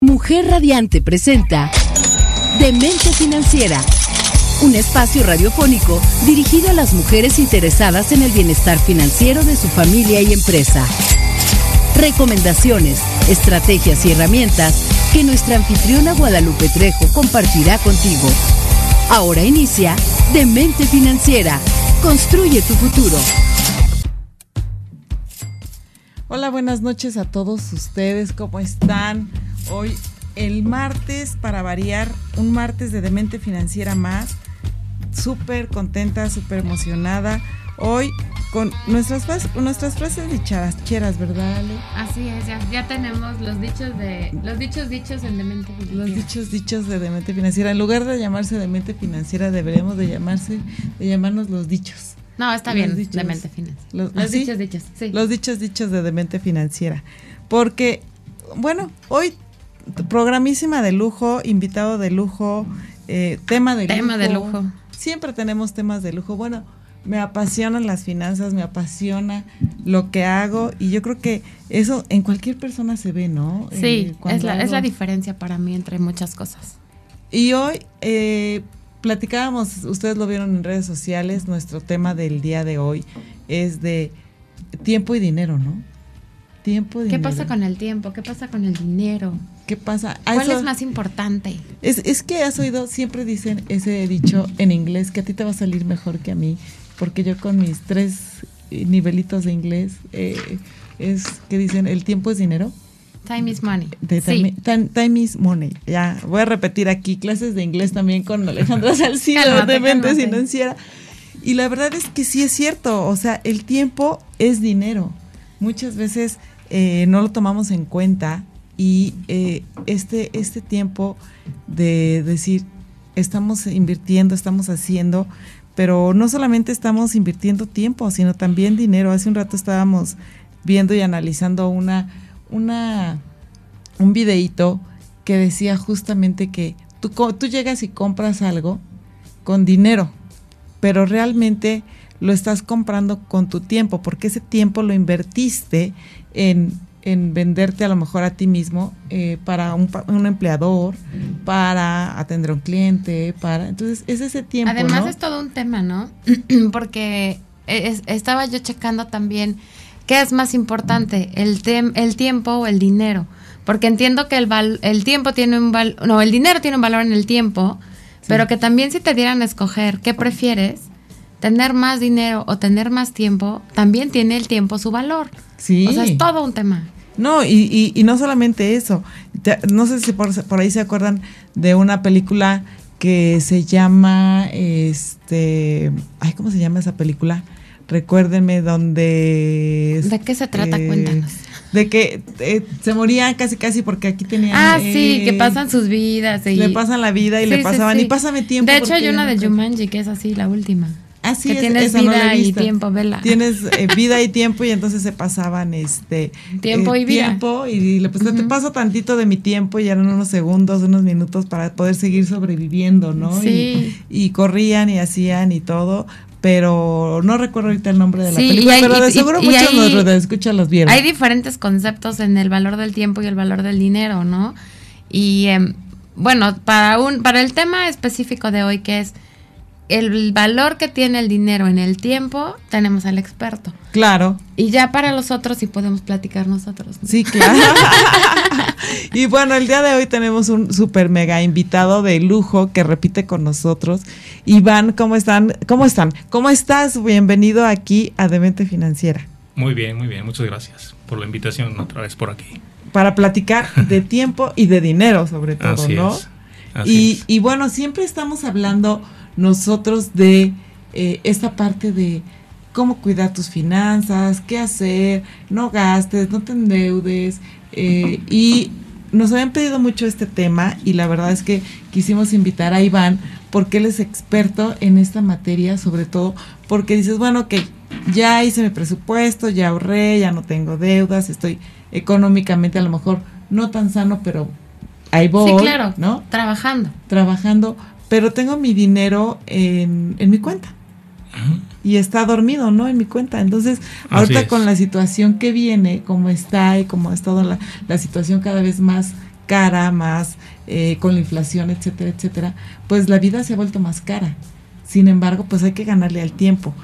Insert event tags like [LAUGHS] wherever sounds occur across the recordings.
Mujer Radiante presenta Demente Financiera, un espacio radiofónico dirigido a las mujeres interesadas en el bienestar financiero de su familia y empresa. Recomendaciones, estrategias y herramientas que nuestra anfitriona Guadalupe Trejo compartirá contigo. Ahora inicia Demente Financiera. Construye tu futuro. Hola, buenas noches a todos ustedes. ¿Cómo están? Hoy el martes, para variar, un martes de Demente Financiera más. Súper contenta, súper emocionada. Hoy con nuestras, nuestras frases dicharas, ¿verdad, Ale? Así es, ya, tenemos los dichos de los dichos dichos en Demente Financiera. Los dichos dichos de Demente Financiera. En lugar de llamarse Demente Financiera, deberíamos de llamarse, de llamarnos los dichos. No, está bien, Demente Financiera. Los, ¿ah, dichos dichos, sí. Los dichos dichos de Demente Financiera. Porque, bueno, hoy programísima de lujo, invitado de lujo, eh, tema de tema lujo. de lujo. Siempre tenemos temas de lujo. Bueno, me apasionan las finanzas, me apasiona lo que hago y yo creo que eso en cualquier persona se ve, ¿no? Sí, eh, es, la, es la diferencia para mí entre muchas cosas. Y hoy eh, platicábamos, ustedes lo vieron en redes sociales, nuestro tema del día de hoy es de tiempo y dinero, ¿no? Tiempo y ¿Qué pasa con el tiempo? ¿Qué pasa con el dinero? ¿Qué pasa? ¿Cuál es más importante? Es, es que has oído, siempre dicen ese dicho en inglés, que a ti te va a salir mejor que a mí, porque yo con mis tres nivelitos de inglés, eh, es que dicen, el tiempo es dinero. Time is money. time, is money. Ya, voy a repetir aquí clases de inglés también con Alejandra [LAUGHS] Salcido de Mente Financiera. Y la verdad es que sí es cierto, o sea, el tiempo es dinero. Muchas veces eh, no lo tomamos en cuenta y eh, este, este tiempo de decir, estamos invirtiendo, estamos haciendo, pero no solamente estamos invirtiendo tiempo, sino también dinero. Hace un rato estábamos viendo y analizando una, una, un videíto que decía justamente que tú, tú llegas y compras algo con dinero, pero realmente lo estás comprando con tu tiempo, porque ese tiempo lo invertiste en en venderte a lo mejor a ti mismo eh, para un, un, empleador, para atender a un cliente, para... Entonces, es ese tiempo. Además es todo un tema, ¿no? [CLEARS THROAT] Porque estaba yo checando también qué es más importante, el, el tiempo o el dinero. Porque entiendo que el, el tiempo tiene un valor, no, el dinero tiene un valor en el tiempo, pero que también si te dieran a escoger qué prefieres, tener más dinero o tener más tiempo, también tiene el tiempo su valor. Sí. O sea, es todo un tema. No, y, y, no solamente eso. no sé si por, por, ahí se acuerdan de una película que se llama, este, ay, ¿cómo se llama esa película? Recuérdenme donde... ¿De qué se trata? Eh, Cuéntanos. De que eh, se morían casi casi porque aquí tenían... Ah, sí, que pasan sus vidas. Y... Le pasan la vida y le pasaban, y pásame tiempo. De hecho hay una de Jumanji que es así, la última. Así que tienes vida y tiempo, vela. Tienes eh, [LAUGHS] vida y tiempo y entonces se pasaban este tiempo y vida. Tiempo y le pues, te paso tantito de mi tiempo y eran unos segundos, unos minutos para poder seguir sobreviviendo, ¿no? Sí. Y, corrían y hacían y todo, pero no recuerdo ahorita el nombre de la película, pero de seguro muchos de los escuchan los vieron. Hay diferentes conceptos en el valor del tiempo y el valor del dinero, ¿no? Y em, bueno, para un para el tema específico de hoy que es el valor que tiene el dinero en el tiempo, tenemos al experto. Claro. Y ya para los otros sí podemos platicar nosotros. Sí, claro. [LAUGHS] y bueno, el día de hoy tenemos un super mega invitado de lujo que repite con nosotros. Iván, ¿cómo están? ¿Cómo están? ¿Cómo estás? Bienvenido aquí a Demente Financiera. Muy bien, muy bien. Muchas gracias por la invitación otra vez por aquí. Para platicar de [LAUGHS] tiempo y de dinero, sobre todo, ¿no? y, y bueno, siempre estamos hablando nosotros de eh, esta parte de cómo cuidar tus finanzas, qué hacer, no gastes, no te endeudes. Eh, y nos habían pedido mucho este tema y la verdad es que quisimos invitar a Iván porque él es experto en esta materia, sobre todo porque dices, bueno, que ya hice mi presupuesto, ya ahorré, ya no tengo deudas, estoy económicamente a lo mejor no tan sano, pero ahí voy, sí, claro, ¿no? Trabajando. Trabajando, pero tengo mi dinero en, en mi cuenta. Y está dormido, ¿no? En mi cuenta. Entonces, ahorita con la situación que viene, como está y como ha estado la, la situación cada vez más cara, más eh, con la inflación, etcétera, etcétera, pues la vida se ha vuelto más cara. Sin embargo, pues hay que ganarle al tiempo.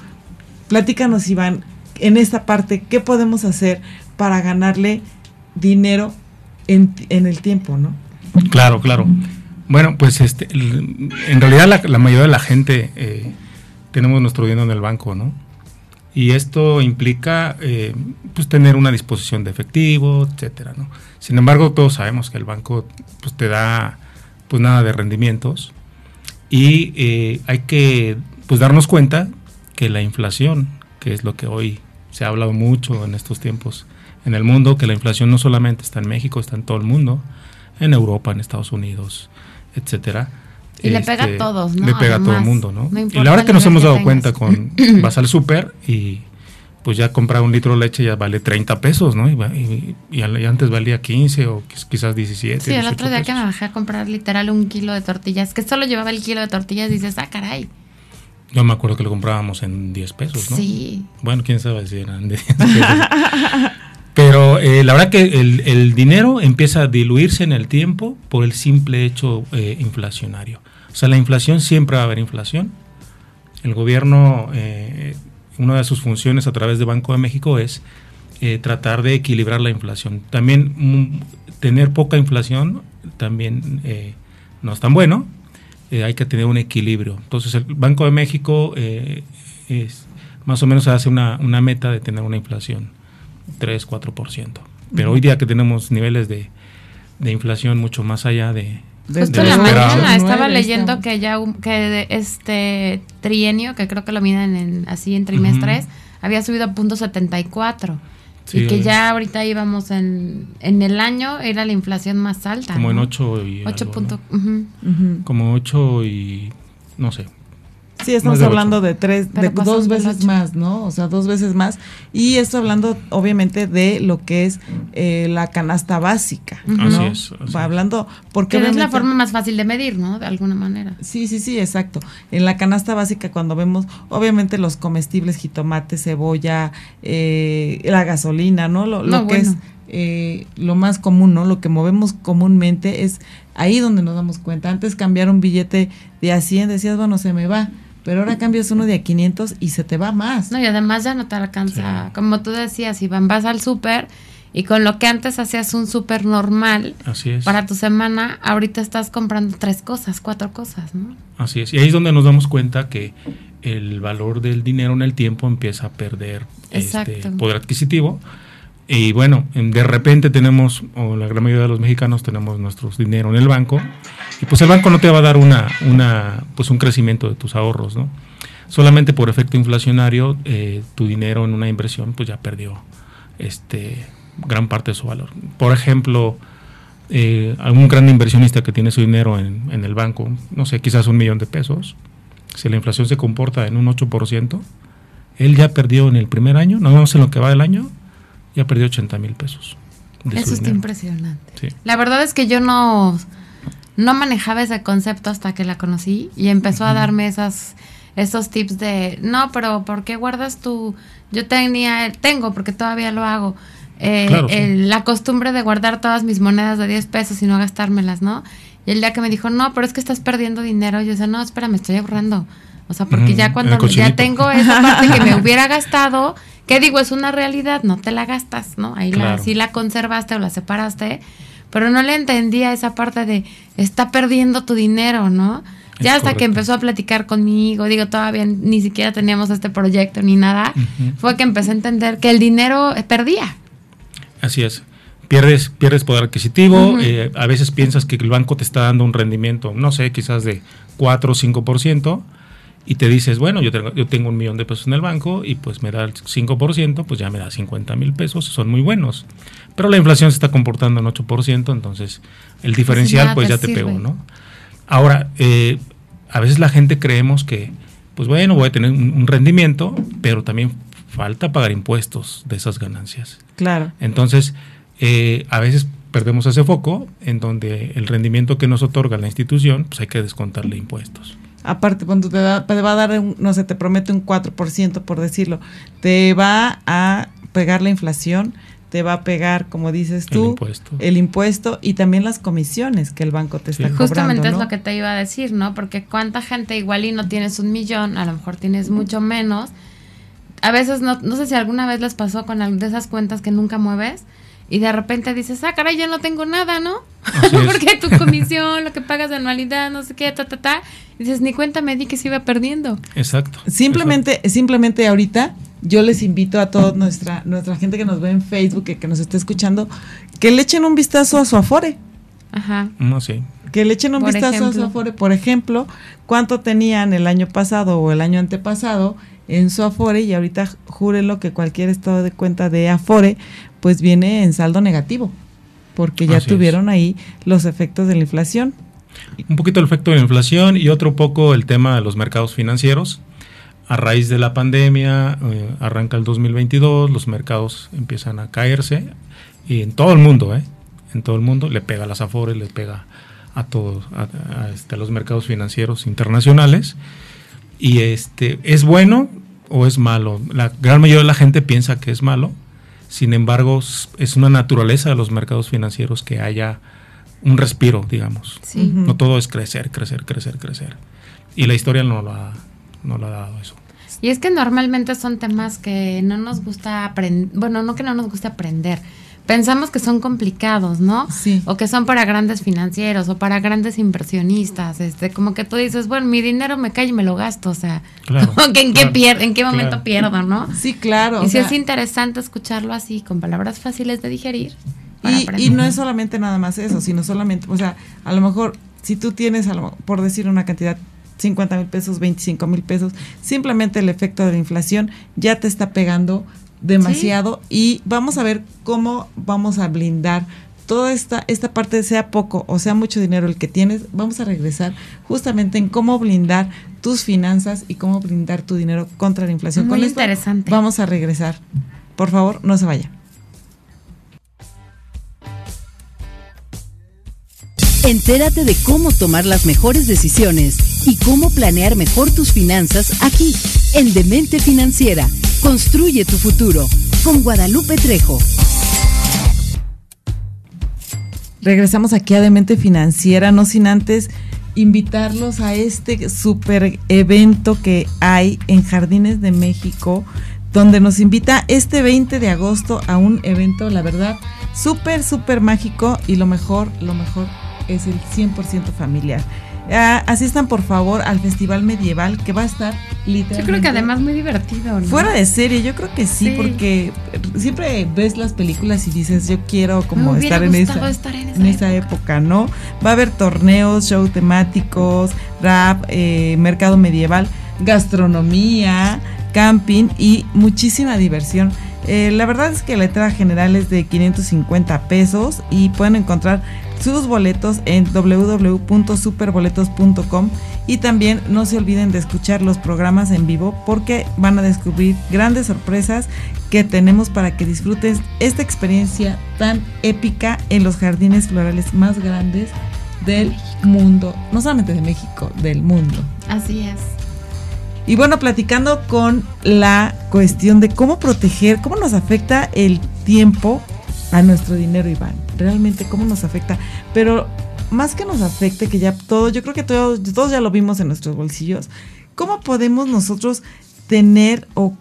Platícanos, Iván, en esta parte, ¿qué podemos hacer para ganarle dinero en, en el tiempo, no? Claro, claro. Bueno, pues este, en realidad la, la mayoría de la gente eh, tenemos nuestro dinero en el banco, ¿no? Y esto implica eh, pues tener una disposición de efectivo, etcétera, ¿no? Sin embargo, todos sabemos que el banco pues, te da pues nada de rendimientos y eh, hay que pues darnos cuenta que la inflación, que es lo que hoy se ha hablado mucho en estos tiempos en el mundo, que la inflación no solamente está en México, está en todo el mundo, en Europa, en Estados Unidos, etcétera. Y le pega a este, todos, ¿no? Le pega a todo el mundo, ¿no? y la verdad que nos hemos dado cuenta con [LAUGHS] vas al súper y pues ya comprar un litro de leche ya vale 30 pesos, ¿no? Y, y, antes valía 15 o quizás 17. Sí, el otro día que me bajé a comprar literal un kilo de tortillas, que solo llevaba el kilo de tortillas, dices, ah, caray. Yo me acuerdo que lo comprábamos en 10 pesos, ¿no? Sí. Bueno, quién sabe si eran de 10 pesos. [LAUGHS] Eh, la verdad que el, dinero empieza a diluirse en el tiempo por el simple hecho eh, inflacionario. O sea, la inflación siempre va a haber inflación. El gobierno, eh, una de sus funciones a través de Banco de México es eh, tratar de equilibrar la inflación. También mm, tener poca inflación también no es tan bueno. hay que tener un equilibrio. Entonces, el Banco de México es, más o menos hace una meta de tener una inflación 3-4%. Pero hoy día que tenemos niveles de, de inflación mucho más allá de, Justo en la mañana estaba leyendo que ya que este trienio, que creo que lo miden en, así en trimestres, había subido a punto 74. y que ya ahorita íbamos en, en el año, era la inflación más alta. Como en 8 y... 8 punto, Como 8 y... no sé, Sí, estamos hablando de tres, de dos veces más, ¿no? O sea, dos veces más. Y esto hablando, obviamente, de lo que es eh, la canasta básica, ¿no? Así es. Hablando, porque es la forma más fácil de medir, ¿no? De alguna manera. Sí, sí, sí, exacto. En la canasta básica, cuando vemos, obviamente, los comestibles, jitomate, cebolla, eh, la gasolina, ¿no? Lo, que es eh, lo más común, ¿no? Lo que movemos comúnmente es ahí donde nos damos cuenta. Antes cambiar un billete de a 100, decías, bueno, se me va pero ahora cambias uno de a 500 y se te va más. No, y además ya no te alcanza. Como tú decías, Iván, vas al súper y con lo que antes hacías un súper normal para tu semana, ahorita estás comprando tres cosas, cuatro cosas, ¿no? Así es. Y ahí es donde nos damos cuenta que el valor del dinero en el tiempo empieza a perder este poder adquisitivo. Y bueno, de repente tenemos, o la gran mayoría de los mexicanos tenemos nuestro dinero en el banco y pues el banco no te va a dar una, una, pues un crecimiento de tus ahorros, ¿no? Solamente por efecto inflacionario, eh, tu dinero en una inversión pues ya perdió este, gran parte de su valor. Por ejemplo, eh, algún gran inversionista que tiene su dinero en, en, el banco, no sé, quizás un millón de pesos, si la inflación se comporta en un 8%, él ya perdió en el primer año, no vamos en lo que va del año, ya perdió 80 mil pesos. Eso está impresionante. La verdad es que yo no no manejaba ese concepto hasta que la conocí y empezó a darme esas esos tips de no, pero ¿por qué guardas tu yo tenía tengo porque todavía lo hago eh, la costumbre de guardar todas mis monedas de 10 pesos y no gastármelas, ¿no? Y el día que me dijo, no, pero es que estás perdiendo dinero, yo decía, no, espera, me estoy ahorrando. O sea, porque ya cuando ya tengo esa parte que me [LAUGHS] hubiera gastado, que digo, es una realidad, no te la gastas, ¿no? Ahí la, sí la conservaste o la separaste, pero no le entendía esa parte de está perdiendo tu dinero, ¿no? Ya hasta que empezó a platicar conmigo, digo, todavía ni siquiera teníamos este proyecto ni nada, fue que empecé a entender que el dinero perdía. Así es. Pierdes, pierdes poder adquisitivo, eh, a veces piensas que el banco te está dando un rendimiento, no sé, quizás de 4 o 5%, y te dices, bueno, yo tengo, yo tengo un millón de pesos en el banco y pues me da el 5%, pues ya me da 50 mil pesos, son muy buenos. Pero la inflación se está comportando en 8%, entonces el pues diferencial pues ya te pegó, ¿no? Ahora, eh, a veces la gente creemos que, pues bueno, voy a tener un, rendimiento, pero también falta pagar impuestos de esas ganancias. Claro. Entonces, eh, a veces perdemos ese foco en donde el rendimiento que nos otorga la institución, pues hay que descontarle impuestos. Aparte, cuando te, va a dar, no sé, te promete un 4%, por decirlo, te va a pegar la inflación, te va a pegar, como dices tú, el impuesto, el impuesto y también las comisiones que el banco te está cobrando. Justamente es lo que te iba a decir, ¿no? Porque cuánta gente igual y no tienes un millón, a lo mejor tienes mucho menos. A veces, no, no sé si alguna vez les pasó con de esas cuentas que nunca mueves, y de repente dices, ah, caray, ya no tengo nada, ¿no? [LAUGHS] Porque tu comisión, lo que pagas de anualidad, no sé qué, ta, ta, ta. dices, ni cuenta me di que se iba perdiendo. Exacto. Simplemente, simplemente ahorita yo les invito a toda nuestra, nuestra gente que nos ve en Facebook, que, que nos está escuchando, que le echen un vistazo a su Afore. Ajá. No, sí. Que le echen un vistazo a su Afore. Por ejemplo, cuánto tenían el año pasado o el año antepasado en su Afore y ahorita júrenlo que cualquier estado de cuenta de Afore pues viene en saldo negativo, porque ya tuvieron ahí los efectos de la inflación. Un poquito el efecto de la inflación y otro poco el tema de los mercados financieros. A raíz de la pandemia, eh, arranca el 2022, los mercados empiezan a caerse y en todo el mundo, ¿eh? En todo el mundo le pega a las afores, le pega a todos, a, este, los mercados financieros internacionales. Y este, ¿es bueno o es malo? La gran mayoría de la gente piensa que es malo, sin embargo, es una naturaleza de los mercados financieros que haya un respiro, digamos. No todo es crecer, crecer, crecer, crecer. Y la historia no lo ha, no lo ha dado eso. Y es que normalmente son temas que no nos gusta aprender, bueno, no que no nos guste aprender, pensamos que son complicados, ¿no? Sí. O que son para grandes financieros o para grandes inversionistas, este, como que tú dices, bueno, mi dinero me cae y me lo gasto, o sea, [LAUGHS] en qué en qué momento pierdo, ¿no? Sí, claro. Y sí es interesante escucharlo así, con palabras fáciles de digerir. Y, y, no es solamente nada más eso, sino solamente, o sea, a lo mejor si tú tienes, por decir una cantidad 50 mil pesos, 25 mil pesos, simplemente el efecto de la inflación ya te está pegando demasiado y vamos a ver cómo vamos a blindar toda esta, esta parte, sea poco o sea mucho dinero el que tienes, vamos a regresar justamente en cómo blindar tus finanzas y cómo blindar tu dinero contra la inflación. Muy interesante. vamos a regresar. Por favor, no se vaya. Entérate de cómo tomar las mejores decisiones y cómo planear mejor tus finanzas aquí, en Demente Financiera Construye tu futuro con Guadalupe Trejo. Regresamos aquí a Demente Financiera, no sin antes invitarlos a este super evento que hay en Jardines de México, donde nos invita este 20 de agosto a un evento, la verdad, súper, súper mágico y lo mejor, lo mejor es el 100% familiar. Ah, asistan por favor al Festival Medieval que va a estar literalmente. Yo creo que además muy divertido. Fuera de serie, yo creo que sí, porque siempre ves las películas y dices, yo quiero como estar, en esa, en esa, época. ¿no? Va a haber torneos, show temáticos, rap, eh, mercado medieval, gastronomía, camping y muchísima diversión. Eh, la verdad es que la entrada general es de 550 pesos y pueden encontrar sus boletos en www.superboletos.com y también no se olviden de escuchar los programas en vivo porque van a descubrir grandes sorpresas que tenemos para que disfrutes esta experiencia tan épica en los jardines florales más grandes del mundo, no solamente de México, del mundo. Así es. Y bueno, platicando con la cuestión de cómo proteger, cómo nos afecta el tiempo a nuestro dinero, Iván. Realmente cómo nos afecta. Pero más que nos afecte, que ya todo, yo creo que todos, todos ya lo vimos en nuestros bolsillos, ¿cómo podemos nosotros tener o,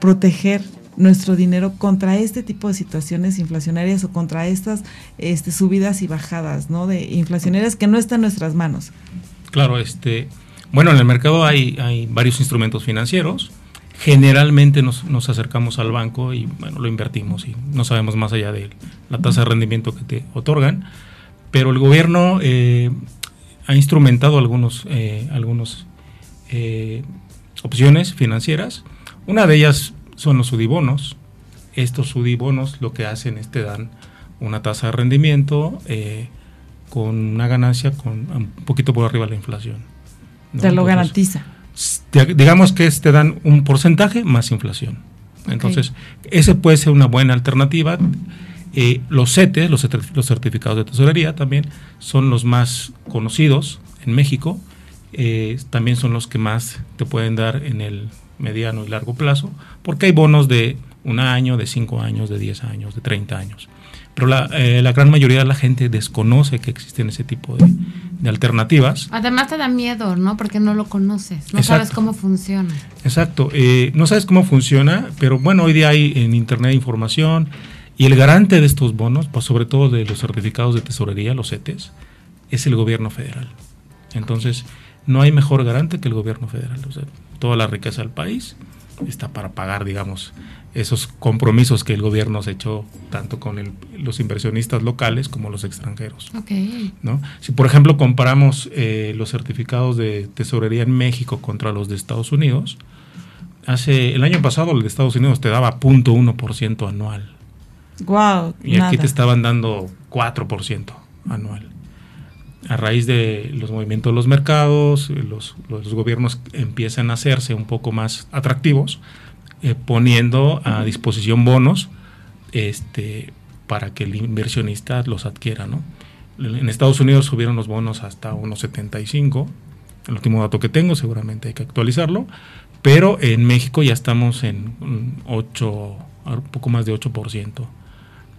proteger nuestro dinero contra este tipo de situaciones inflacionarias o contra estas este, subidas y bajadas, ¿no? De inflacionarias que no están en nuestras manos. Claro, este, bueno, en el mercado hay, hay varios instrumentos financieros generalmente nos, nos, acercamos al banco y bueno, lo invertimos y no sabemos más allá de la tasa de rendimiento que te otorgan, pero el gobierno eh, ha instrumentado algunos, eh, algunos eh, opciones financieras. Una de ellas son los sudibonos. Estos sudibonos lo que hacen es te dan una tasa de rendimiento eh, con una ganancia con un poquito por arriba de la inflación. Te lo garantiza. Digamos que te dan un porcentaje más inflación. Entonces, ese puede ser una buena alternativa. Eh, los CETES, los, los, certificados de tesorería, también son los más conocidos en México. Eh, también son los que más te pueden dar en el mediano y largo plazo, porque hay bonos de un año, de cinco años, de 10 años, de 30 años. Pero la, eh, la gran mayoría de la gente desconoce que existen ese tipo de, de, alternativas. Además te da miedo, ¿no? Porque no lo conoces, no sabes cómo funciona. Exacto, eh, no sabes cómo funciona, pero bueno, hoy día hay en Internet información y el garante de estos bonos, pues sobre todo de los certificados de tesorería, los CETES, es el gobierno federal. Entonces, no hay mejor garante que el gobierno federal. O sea, toda la riqueza del país está para pagar, digamos, esos compromisos que el gobierno se echó tanto con los inversionistas locales como los extranjeros. ¿no? Si, por ejemplo, comparamos eh, los certificados de tesorería en México contra los de Estados Unidos, hace el año pasado el de Estados Unidos te daba 0.1% anual. Wow, y aquí te estaban dando 4% anual. A raíz de los movimientos de los mercados, los, los gobiernos empiezan a hacerse un poco más atractivos eh, poniendo a disposición bonos este, para que el inversionista los adquiera. ¿no? En Estados Unidos subieron los bonos hasta unos 75, el último dato que tengo, seguramente hay que actualizarlo, pero en México ya estamos en 8, un poco más de 8%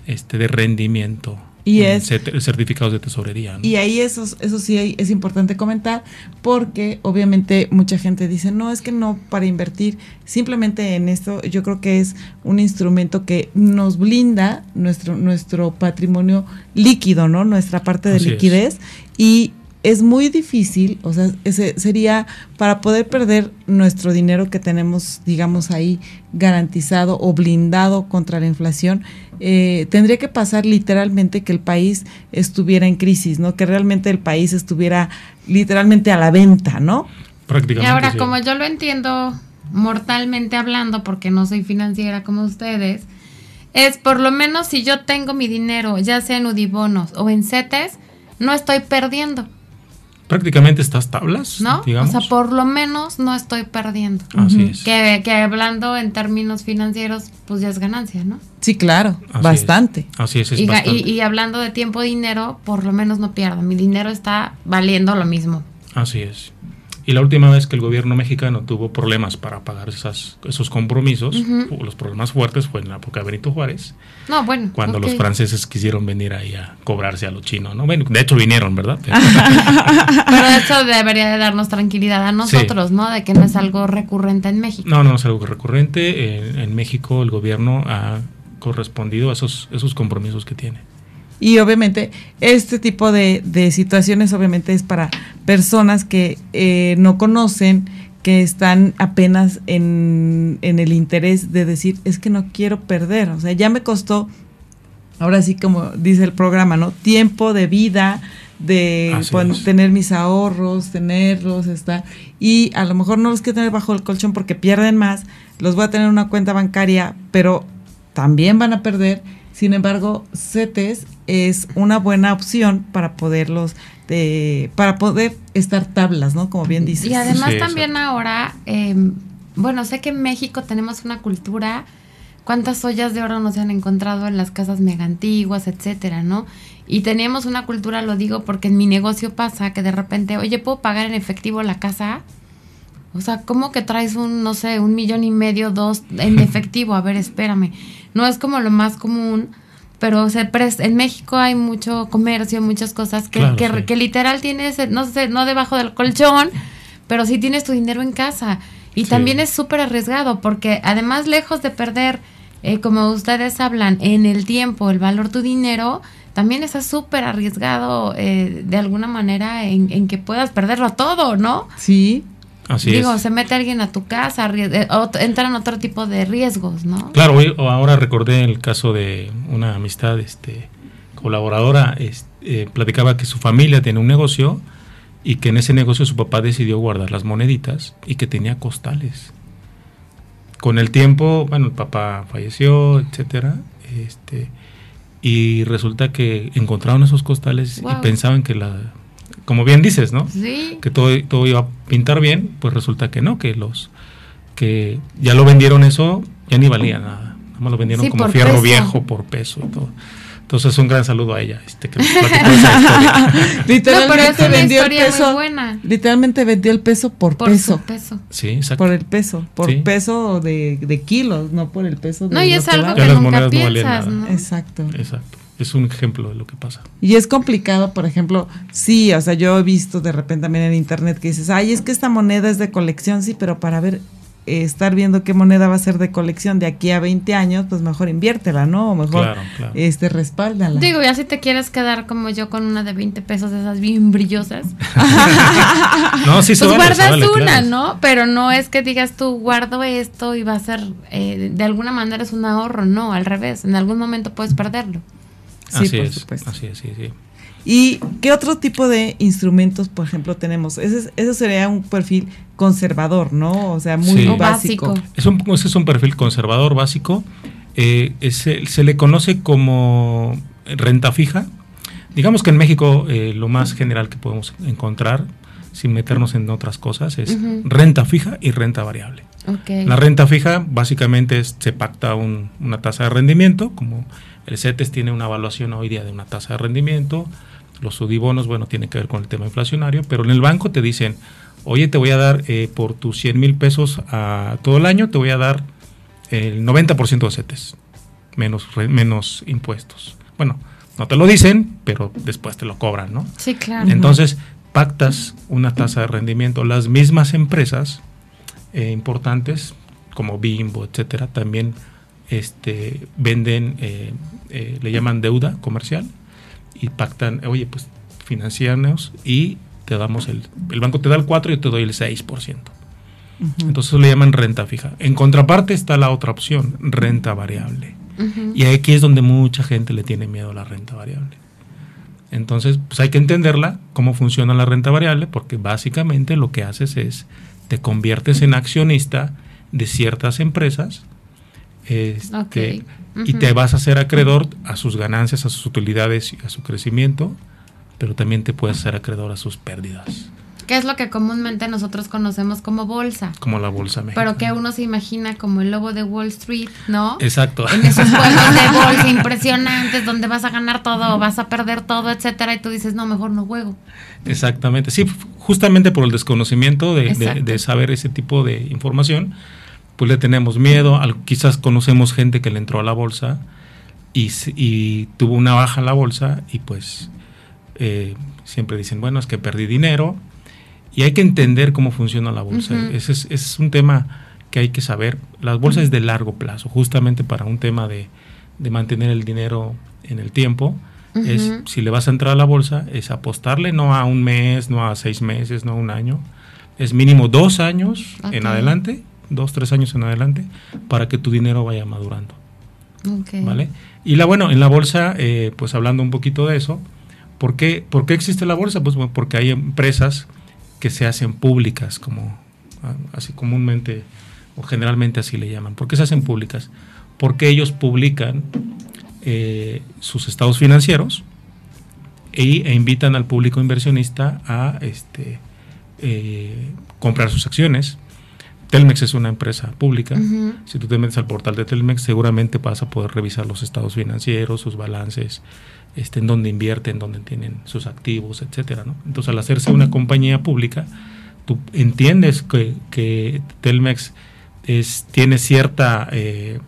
este, de rendimiento y es certificados de tesorería. Y ahí eso, eso sí es importante comentar porque obviamente mucha gente dice, no, es que no para invertir simplemente en esto, yo creo que es un instrumento que nos blinda nuestro, nuestro patrimonio líquido, ¿no? Nuestra parte de liquidez y es muy difícil, o sea, ese sería para poder perder nuestro dinero que tenemos, digamos, ahí garantizado o blindado contra la inflación, eh, tendría que pasar literalmente que el país estuviera en crisis, ¿no? Que realmente el país estuviera literalmente a la venta, ¿no? Prácticamente. Y ahora, como yo lo entiendo mortalmente hablando, porque no soy financiera como ustedes, es por lo menos si yo tengo mi dinero, ya sea en Udibonos o en CETES, no estoy perdiendo prácticamente estas tablas, ¿no? Digamos. O sea, por lo menos no estoy perdiendo. Así es. Que, que, hablando en términos financieros, pues ya es ganancia, ¿no? Sí, claro, bastante. Así es, es y, bastante. Y, y, hablando de tiempo dinero, por lo menos no pierdo. Mi dinero está valiendo lo mismo. Así es. Y la última vez que el gobierno mexicano tuvo problemas para pagar esas, esos compromisos, los problemas fuertes fue en la época de Benito Juárez. No, bueno. Cuando los franceses quisieron venir ahí a cobrarse a los chinos, ¿no? Bueno, de hecho vinieron, ¿verdad? [LAUGHS] Pero eso debería de darnos tranquilidad a nosotros, ¿no? De que no es algo recurrente en México. No, no es algo recurrente. En, en México el gobierno ha correspondido a esos, esos compromisos que tiene. Y obviamente este tipo de, de situaciones obviamente es para personas que eh, no conocen, que están apenas en, en el interés de decir, es que no quiero perder. O sea, ya me costó, ahora sí como dice el programa, ¿no? Tiempo de vida, de tener mis ahorros, tenerlos, está y a lo mejor no los quiero tener bajo el colchón porque pierden más, los voy a tener en una cuenta bancaria, pero también van a perder sin embargo, CETES es una buena opción para poderlos, de, para poder estar tablas, ¿no? Como bien dices. Y además también ahora, em, bueno, sé que en México tenemos una cultura, cuántas ollas de oro nos han encontrado en las casas mega antiguas, etcétera, ¿no? Y teníamos una cultura, lo digo porque en mi negocio pasa que de repente, oye, ¿puedo pagar en efectivo la casa? O sea, ¿cómo que traes un, no sé, un millón y medio, dos en [LAUGHS] efectivo? A ver, espérame. No es como lo más común, pero se en México hay mucho comercio, muchas cosas que, que, literal tienes, no sé, no debajo del colchón, pero sí tienes tu dinero en casa. Y también es súper arriesgado porque además lejos de perder, eh, como ustedes hablan, en el tiempo, el valor tu dinero, también está súper arriesgado eh, de alguna manera en, en, que puedas perderlo todo, ¿no? Sí. Digo, se mete alguien a tu casa, eh, entran otro tipo de riesgos, ¿no? Claro, ahora recordé el caso de una amistad este, colaboradora, eh, platicaba que su familia tiene un negocio y que en ese negocio su papá decidió guardar las moneditas y que tenía costales. Con el tiempo, bueno, el papá falleció, etcétera, este, y resulta que encontraron esos costales y pensaban que la, como bien dices, ¿no? Sí. Que todo, todo iba a pintar bien, pues resulta que no, que los, que ya lo vendieron eso, ya ni valía nada, nada más lo vendieron como fierro viejo por peso y todo. Entonces un gran saludo a ella, este, que [LAUGHS] Literalmente vendió el peso. Literalmente vendió el peso por, peso. Sí, exacto. Por el peso, por peso de, de, kilos, no por el peso de No, y es algo que, nunca piensas, ¿no? Exacto. Exacto. Es un ejemplo de lo que pasa. Y es complicado, por ejemplo, sí, o sea, yo he visto de repente también en internet que dices, ay, es que esta moneda es de colección, sí, pero para ver estar viendo qué moneda va a ser de colección de aquí a 20 años, pues mejor inviértela, ¿no? O mejor este respáldala. Digo, ya si te quieres quedar como yo con una de 20 pesos de esas bien brillosas. [LAUGHS] no, sí se pues guardas una, ¿no? Pero no es que digas tú guardo esto y va a ser eh, de alguna manera es un ahorro, no, al revés, en algún momento puedes perderlo. Sí, así por es, supuesto. Así es, sí, sí. ¿Y qué otro tipo de instrumentos, por ejemplo, tenemos? Ese, ese sería un perfil conservador, ¿no? O sea, muy básico. Es un, ese es un perfil conservador básico. Eh, se le conoce como renta fija. Digamos que en México eh, lo más general que podemos encontrar, sin meternos en otras cosas, es renta fija y renta variable. La renta fija básicamente es, se pacta una tasa de rendimiento, como el CETES tiene una evaluación hoy día de una tasa de rendimiento, los sudibonos, bueno, tiene que ver con el tema inflacionario, pero en el banco te dicen, oye, te voy a dar eh, por tus 100 mil pesos a todo el año, te voy a dar el 90% de CETES, menos, menos impuestos. Bueno, no te lo dicen, pero después te lo cobran, ¿no? Sí, claro. Entonces, pactas una tasa de rendimiento. Las mismas empresas eh, importantes, como Bimbo, etcétera, también este, venden, eh, le llaman deuda comercial y pactan, oye, pues financiarnos y te damos el, el banco te da el 4 y yo te doy el 6%. Entonces eso le llaman renta fija. En contraparte está la otra opción, renta variable. Y aquí es donde mucha gente le tiene miedo a la renta variable. Entonces, pues hay que entenderla, cómo funciona la renta variable, porque básicamente lo que haces es, te conviertes en accionista de ciertas empresas este, y te vas a hacer acreedor a sus ganancias, a sus utilidades y a su crecimiento pero también te puedes ser acreedor a sus pérdidas. ¿Qué es lo que comúnmente nosotros conocemos como bolsa? Como la bolsa mexicana. Pero que uno se imagina como el lobo de Wall Street, ¿no? Exacto. En esos juegos de [LAUGHS] bolsa impresionantes donde vas a ganar todo, vas a perder todo, etcétera, y tú dices, no, mejor no juego. Exactamente. Sí, justamente por el desconocimiento de, saber ese tipo de información, pues le tenemos miedo. quizás conocemos gente que le entró a la bolsa y, y tuvo una baja en la bolsa y pues eh, siempre dicen, bueno, es que perdí dinero y hay que entender cómo funciona la bolsa. Ese es, un tema que hay que saber. Las bolsas es de largo plazo, justamente para un tema de, mantener el dinero en el tiempo. Es, si le vas a entrar a la bolsa, es apostarle no a un mes, no a seis meses, no a un año. Es mínimo dos años en adelante, dos, tres años en adelante, para que tu dinero vaya madurando. ¿Vale? Y la bueno, en la bolsa, eh, pues hablando un poquito de eso, ¿Por qué, existe la bolsa? Pues porque hay empresas que se hacen públicas, como así comúnmente o generalmente así le llaman. ¿Por qué se hacen públicas? Porque ellos publican eh, sus estados financieros e, e, invitan al público inversionista a este, eh, comprar sus acciones. Telmex es una empresa pública. Si tú te metes al portal de Telmex, seguramente vas a poder revisar los estados financieros, sus balances, este, en dónde invierten, dónde tienen sus activos, etcétera. ¿no? Entonces, al hacerse una compañía pública, tú entiendes que, Telmex es, tiene cierta eh,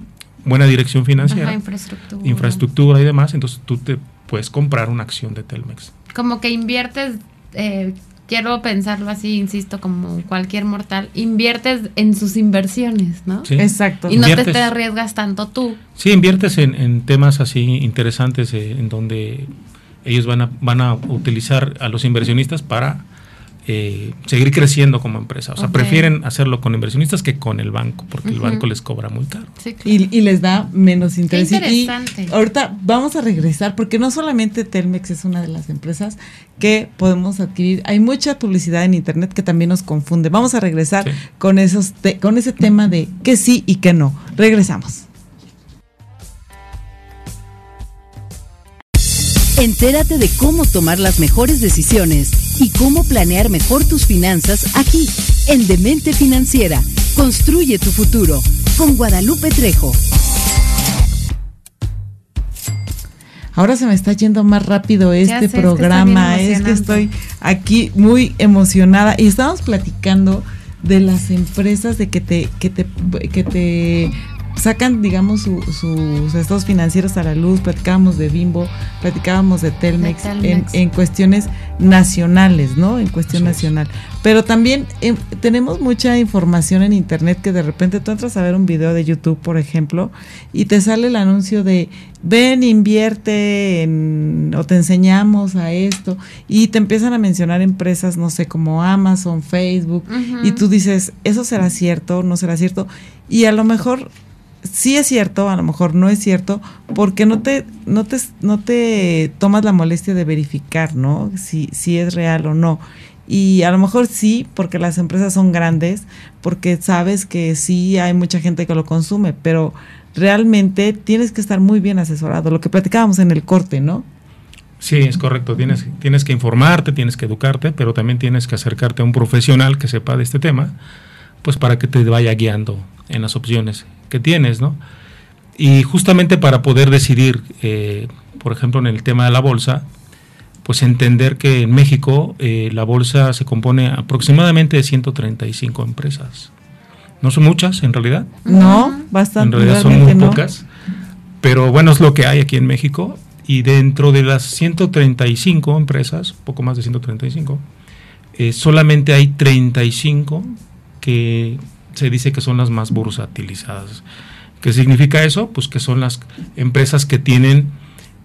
buena dirección financiera, infraestructura. infraestructura y demás, entonces tú te puedes comprar una acción de Telmex. Como que inviertes eh, quiero pensarlo así, insisto, como cualquier mortal, inviertes en sus inversiones, ¿no? Sí. Exacto. Y no te, arriesgas tanto tú. Sí, inviertes en, temas así interesantes eh, en donde ellos van a, van a utilizar a los inversionistas para eh, seguir creciendo como empresa. O sea, prefieren hacerlo con inversionistas que con el banco, porque el banco les cobra muy caro. y, les da menos interés. Y ahorita vamos a regresar, porque no solamente Telmex es una de las empresas que podemos adquirir. Hay mucha publicidad en Internet que también nos confunde. Vamos a regresar con, esos con ese tema de qué sí y qué no. Regresamos. Entérate de cómo tomar las mejores decisiones y cómo planear mejor tus finanzas aquí, en Demente Financiera. Construye tu futuro con Guadalupe Trejo. Ahora se me está yendo más rápido este programa. Es que estoy aquí muy emocionada y estamos platicando de las empresas de que te que te que te sacan, digamos, sus estados financieros a la luz, platicábamos de Bimbo, platicábamos de Telmex, En, cuestiones nacionales, ¿no? En cuestión nacional. Pero también em, tenemos mucha información en Internet que de repente tú entras a ver un video de YouTube, por ejemplo, y te sale el anuncio de, ven, invierte en, o te enseñamos a esto, y te empiezan a mencionar empresas, no sé, como Amazon, Facebook, y tú dices, ¿eso será cierto? ¿No será cierto? Y a lo mejor sí es cierto, a lo mejor no es cierto, porque no te, no te, no te tomas la molestia de verificar, ¿no? Si, si es real o no. Y a lo mejor sí, porque las empresas son grandes, porque sabes que sí hay mucha gente que lo consume, pero realmente tienes que estar muy bien asesorado, lo que platicábamos en el corte, ¿no? Sí, es correcto. Tienes, tienes que informarte, tienes que educarte, pero también tienes que acercarte a un profesional que sepa de este tema, pues para que te vaya guiando en las opciones que tienes, ¿no? Y justamente para poder decidir, eh, por ejemplo, en el tema de la bolsa, pues entender que en México eh, la bolsa se compone aproximadamente de 135 empresas. No son muchas en realidad. No, bastante. En realidad son muy pocas. Pero bueno, es lo que hay aquí en México. Y dentro de las 135 empresas, poco más de 135, eh, solamente hay 35 que se dice que son las más bursatilizadas. ¿Qué significa eso? Pues que son las empresas que tienen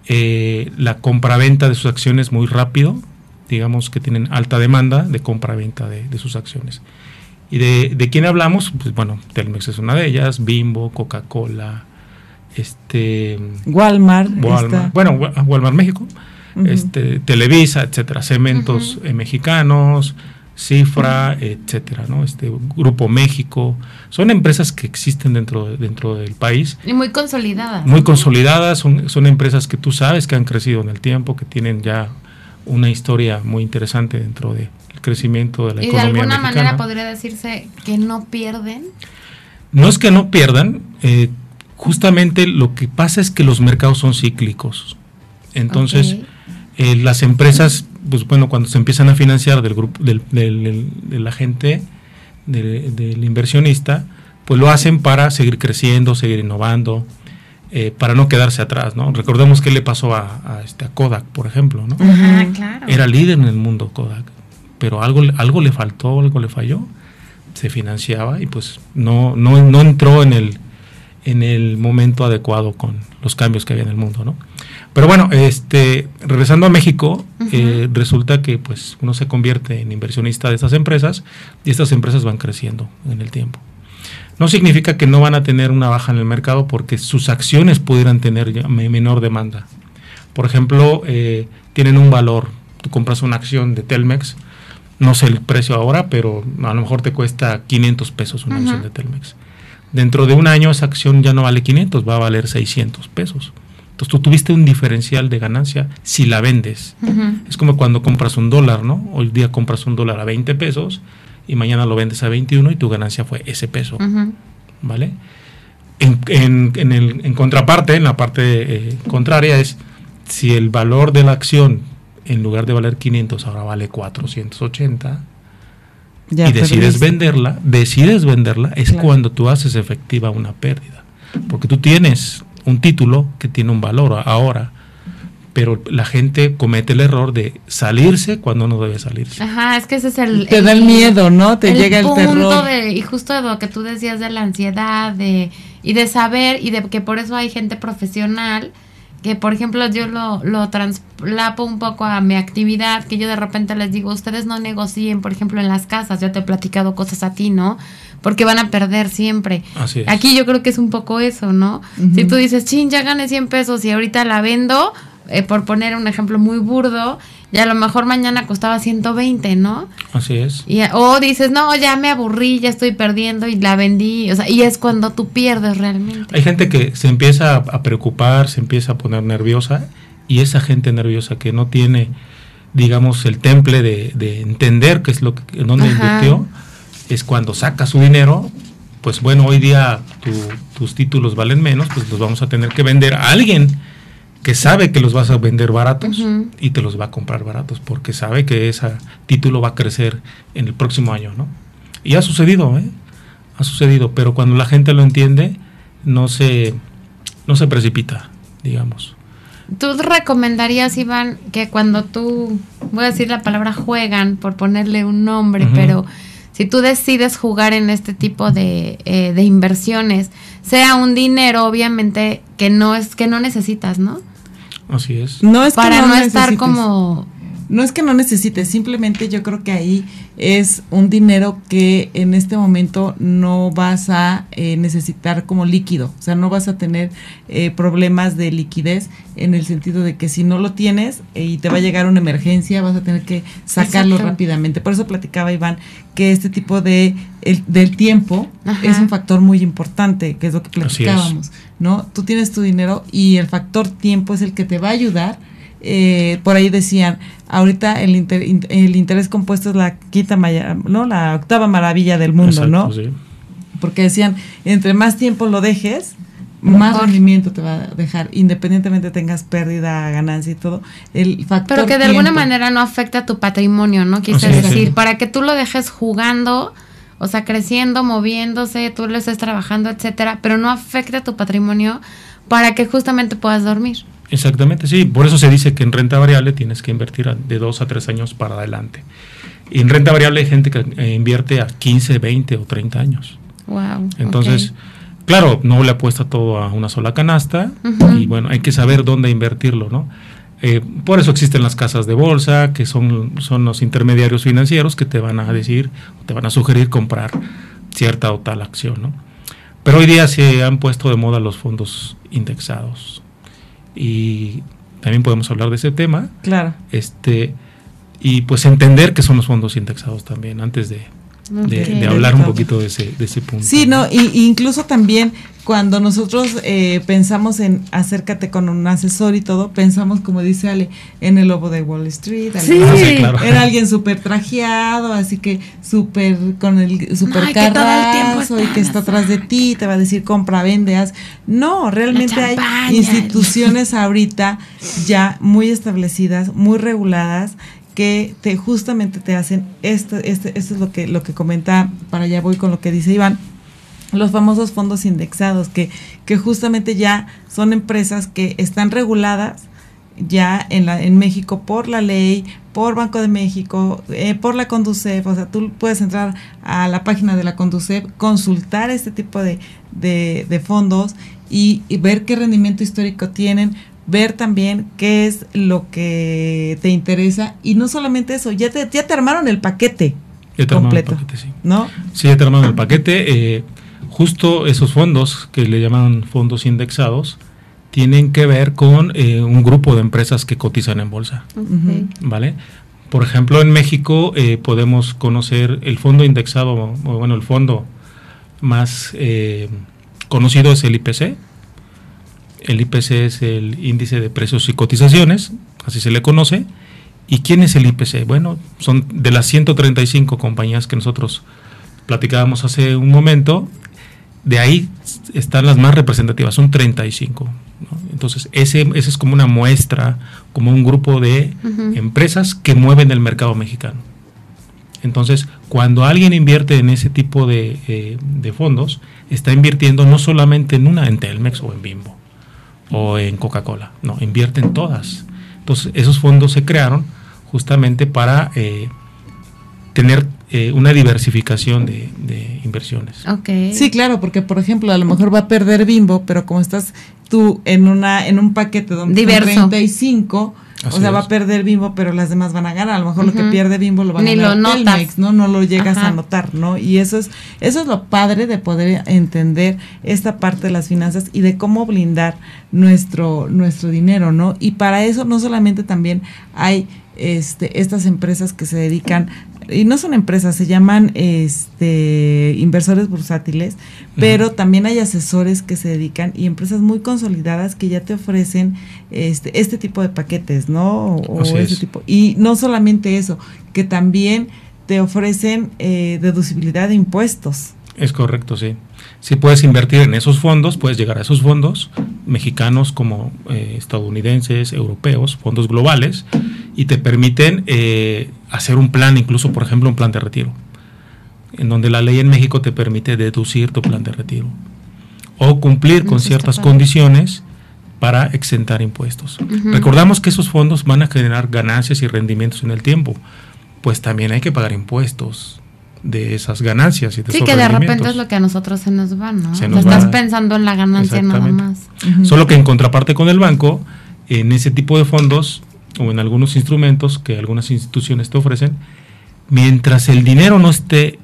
eh, la compraventa de sus acciones muy rápido, digamos que tienen alta demanda de compraventa de, de sus acciones. ¿Y de, de, quién hablamos? Pues bueno, Telmex es una de ellas, Bimbo, Coca-Cola, este Walmart, bueno, Walmart México, este Televisa, etcétera, cementos eh, mexicanos, Cifra, etcétera, ¿no? Este Grupo México, son empresas que existen dentro, dentro del país. Y muy consolidadas. Muy consolidadas, son, son empresas que tú sabes que han crecido en el tiempo, que tienen ya una historia muy interesante dentro del crecimiento de la economía. ¿Y de alguna manera podría decirse que no pierden? No es que no pierdan, eh, justamente lo que pasa es que los mercados son cíclicos. Entonces, eh, las empresas pues bueno, cuando se empiezan a financiar del grupo, del, de la gente, del, inversionista, pues lo hacen para seguir creciendo, seguir innovando, eh, para no quedarse atrás, ¿no? Recordemos qué le pasó a, este, Kodak, por ejemplo, ¿no? Era líder en el mundo Kodak, pero algo, algo le faltó, algo le falló, se financiaba y pues no, no, no entró en el, en el momento adecuado con los cambios que había en el mundo, ¿no? Pero bueno, este, regresando a México, eh, resulta que pues uno se convierte en inversionista de estas empresas y estas empresas van creciendo en el tiempo. No significa que no van a tener una baja en el mercado porque sus acciones pudieran tener menor demanda. Por ejemplo, eh, tienen un valor. Tú compras una acción de Telmex, no sé el precio ahora, pero a lo mejor te cuesta 500 pesos una acción de Telmex. Dentro de un año esa acción ya no vale 500, va a valer 600 pesos. Entonces tú tuviste un diferencial de ganancia si la vendes. Es como cuando compras un dólar, ¿no? Hoy día compras un dólar a 20 pesos y mañana lo vendes a 21 y tu ganancia fue ese peso. ¿Vale? En, en, contraparte, en la parte eh, contraria es si el valor de la acción en lugar de valer 500 ahora vale 480 y decides venderla, decides venderla, es cuando tú haces efectiva una pérdida. Porque tú tienes un título que tiene un valor ahora, pero la gente comete el error de salirse cuando no debe salirse. Ajá, es que ese es el... Te da el miedo, ¿no? Te llega el terror. De, y justo de lo que tú decías de la ansiedad de, y de saber y de que por eso hay gente profesional que por ejemplo yo lo, lo translapo un poco a mi actividad, que yo de repente les digo, ustedes no negocien, por ejemplo, en las casas, yo te he platicado cosas a ti, ¿no? Porque van a perder siempre. Así es. Aquí yo creo que es un poco eso, ¿no? Si tú dices, chin, ya gané 100 pesos y ahorita la vendo, eh, por poner un ejemplo muy burdo, y a lo mejor mañana costaba 120, ¿no? Así es. Y, o dices, no, ya me aburrí, ya estoy perdiendo y la vendí. O sea, y es cuando tú pierdes realmente. Hay gente que se empieza a preocupar, se empieza a poner nerviosa y esa gente nerviosa que no tiene, digamos, el temple de, entender qué es lo que, dónde invirtió, es cuando saca su dinero, pues bueno, hoy día tus títulos valen menos, pues los vamos a tener que vender a alguien que sabe que los vas a vender baratos y te los va a comprar baratos porque sabe que ese título va a crecer en el próximo año, ¿no? Y ha sucedido, ¿eh? Ha sucedido, pero cuando la gente lo entiende, no se, no se precipita, digamos. ¿Tú recomendarías, Iván, que cuando tú, voy a decir la palabra juegan por ponerle un nombre, pero si tú decides jugar en este tipo de, eh, de inversiones, sea un dinero, obviamente, que no es que no necesitas, ¿no? Así es. No es Para no, estar como... No es que no necesites, simplemente yo creo que ahí es un dinero que en este momento no vas a eh, necesitar como líquido, o sea, no vas a tener eh, problemas de liquidez en el sentido de que si no lo tienes eh, y te va a llegar una emergencia, vas a tener que sacarlo rápidamente. Por eso platicaba Iván que este tipo de el, del tiempo es un factor muy importante, que es lo que platicábamos, ¿no? Tú tienes tu dinero y el factor tiempo es el que te va a ayudar. Eh, por ahí decían, ahorita el, el interés compuesto es la quinta, ¿no? La octava maravilla del mundo, ¿no? Porque decían, entre más tiempo lo dejes, más rendimiento te va a dejar, independientemente tengas pérdida, ganancia y todo. El factor Pero que de alguna manera no afecta a tu patrimonio, ¿no? Quise decir, para que tú lo dejes jugando, o sea, creciendo, moviéndose, tú lo estés trabajando, etcétera, pero no afecta a tu patrimonio para que justamente puedas dormir. Exactamente, sí. Por eso se dice que en renta variable tienes que invertir de dos a tres años para adelante. Y en renta variable hay gente que eh, invierte a 15, 20 o 30 años. Wow. Entonces, claro, no le apuesta todo a una sola canasta y bueno, hay que saber dónde invertirlo, ¿no? Eh, por eso existen las casas de bolsa, que son, son los intermediarios financieros que te van a decir, te van a sugerir comprar cierta o tal acción. ¿no? Pero hoy día se han puesto de moda los fondos indexados. Y también podemos hablar de ese tema. Claro. Este, y pues entender qué son los fondos indexados también, antes de, de, hablar un poquito de ese, de ese punto. Sí, no, y, incluso también cuando nosotros eh, pensamos en acércate con un asesor y todo, pensamos, como dice Ale, en el lobo de Wall Street, sí. Ah, era alguien súper trajeado, así que súper con el súper carrazo y que está atrás de ti, te va a decir compra, vende, haz. No, realmente hay instituciones ahorita ya muy establecidas, muy reguladas, que te justamente te hacen esto, este, esto es lo que, lo que comenta, para allá voy con lo que dice Iván, los famosos fondos indexados, que, que justamente ya son empresas que están reguladas ya en, la, en México por la ley, por Banco de México, eh, por la Conducef, o sea, tú puedes entrar a la página de la Conducef, consultar este tipo de, de, fondos y, ver qué rendimiento histórico tienen, ver también qué es lo que te interesa y no solamente eso, ya te, ya te armaron el paquete ya te completo, el paquete, sí. ¿no? Sí, ya te armaron el paquete. Eh, justo esos fondos que le llaman fondos indexados tienen que ver con eh, un grupo de empresas que cotizan en bolsa, ¿vale? Por ejemplo, en México eh, podemos conocer el fondo indexado, o bueno, el fondo más conocido es el IPC, el IPC es el índice de precios y cotizaciones, así se le conoce. ¿Y quién es el IPC? Bueno, son de las 135 compañías que nosotros platicábamos hace un momento, de ahí están las más representativas, son 35. Entonces, ese, ese, es como una muestra, como un grupo de empresas que mueven el mercado mexicano. Entonces, cuando alguien invierte en ese tipo de, eh, de fondos, está invirtiendo no solamente en una, en Telmex o en Bimbo, o en Coca-Cola. No, invierten todas. Entonces, esos fondos se crearon justamente para eh, tener eh, una diversificación de, inversiones. Sí, claro, porque por ejemplo, a lo mejor va a perder Bimbo, pero como estás tú en una en un paquete donde Diverso. 35 o sea, va a perder Bimbo, pero las demás van a ganar. A lo mejor lo que pierde Bimbo lo van a ganar lo Telmex, ¿no? No lo llegas a notar, ¿no? Y eso es, eso es lo padre de poder entender esta parte de las finanzas y de cómo blindar nuestro, nuestro dinero, ¿no? Y para eso no solamente también hay este, estas empresas que se dedican y no son empresas, se llaman este inversores bursátiles, pero también hay asesores que se dedican y empresas muy consolidadas que ya te ofrecen este este tipo de paquetes, ¿no? O, ese tipo. Y no solamente eso, que también te ofrecen eh, deducibilidad de impuestos. Es correcto, sí. Si puedes invertir en esos fondos, puedes llegar a esos fondos, mexicanos como eh, estadounidenses, europeos, fondos globales, y te permiten eh, hacer un plan, incluso por ejemplo un plan de retiro, en donde la ley en México te permite deducir tu plan de retiro o cumplir con ciertas condiciones para exentar impuestos. Recordamos que esos fondos van a generar ganancias y rendimientos en el tiempo, pues también hay que pagar impuestos de esas ganancias y de sí que de repente es lo que a nosotros se nos va no estás pensando en la ganancia nada más. Solo que en contraparte con el banco en ese tipo de fondos o en algunos instrumentos que algunas instituciones te ofrecen mientras el dinero no esté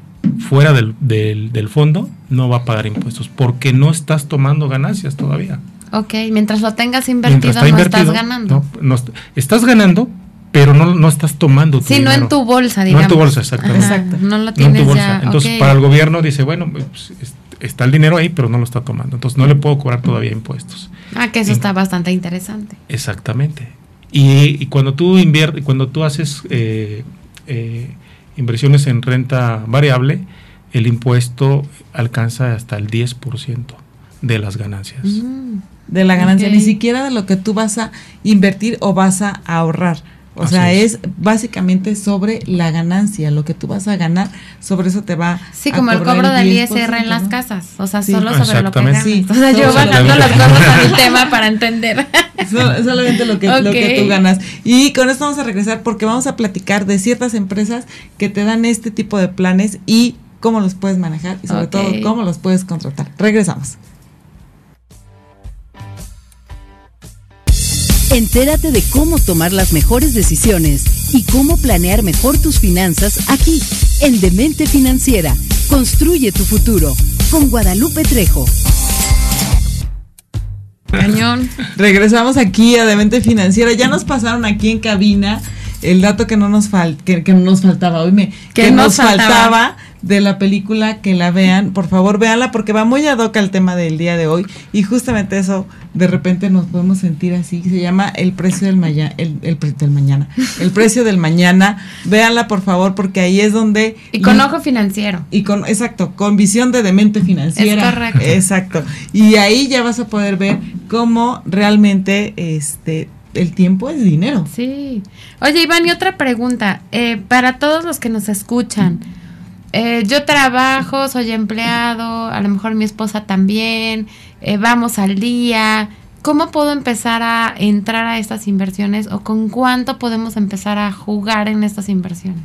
fuera del, del, fondo no va a pagar impuestos porque no estás tomando ganancias todavía. Ok, mientras lo tengas invertido no estás ganando. no, estás ganando pero no, no estás tomando tu Sí, no en tu bolsa, digamos. No en tu bolsa, exactamente. Exacto. No lo tienes en tu bolsa. Entonces, para el gobierno dice, bueno, pues, está el dinero ahí, pero no lo está tomando. Entonces, no le puedo cobrar todavía impuestos. Ah, que eso está bastante interesante. Exactamente. Y, cuando tú inviertes, cuando tú haces eh, eh, inversiones en renta variable, el impuesto alcanza hasta el 10% de las ganancias. Mm. de la ganancia, ni siquiera de lo que tú vas a invertir o vas a ahorrar o sea, es. básicamente sobre la ganancia, lo que tú vas a ganar, sobre eso te va Sí, como el cobro del ISR en las casas, o sea, solo sobre lo que ganas. Sí, o sea, yo bajando las cosas al tema para entender. [LAUGHS] solamente lo que, lo que tú ganas. Y con esto vamos a regresar porque vamos a platicar de ciertas empresas que te dan este tipo de planes y cómo los puedes manejar y sobre todo cómo los puedes contratar. Regresamos. Entérate de cómo tomar las mejores decisiones y cómo planear mejor tus finanzas aquí, en Demente Financiera. Construye tu futuro con Guadalupe Trejo. Cañón. Regresamos aquí a Demente Financiera. Ya nos pasaron aquí en cabina el dato que no nos fal que, nos faltaba hoy me que, nos, faltaba. de la película que la vean, por favor véanla porque va muy ad hoc al tema del día de hoy y justamente eso de repente nos podemos sentir así, se llama El precio del mañana, el, el del mañana, el precio del mañana, véanla por favor porque ahí es donde y con ojo financiero. Y con exacto, con visión de demente financiera, es correcto, exacto. Y ahí ya vas a poder ver cómo realmente este el tiempo es dinero. Sí. Oye, Iván, y otra pregunta. Eh, para todos los que nos escuchan, eh, yo trabajo, soy empleado, a lo mejor mi esposa también, eh, vamos al día. ¿Cómo puedo empezar a entrar a estas inversiones o con cuánto podemos empezar a jugar en estas inversiones?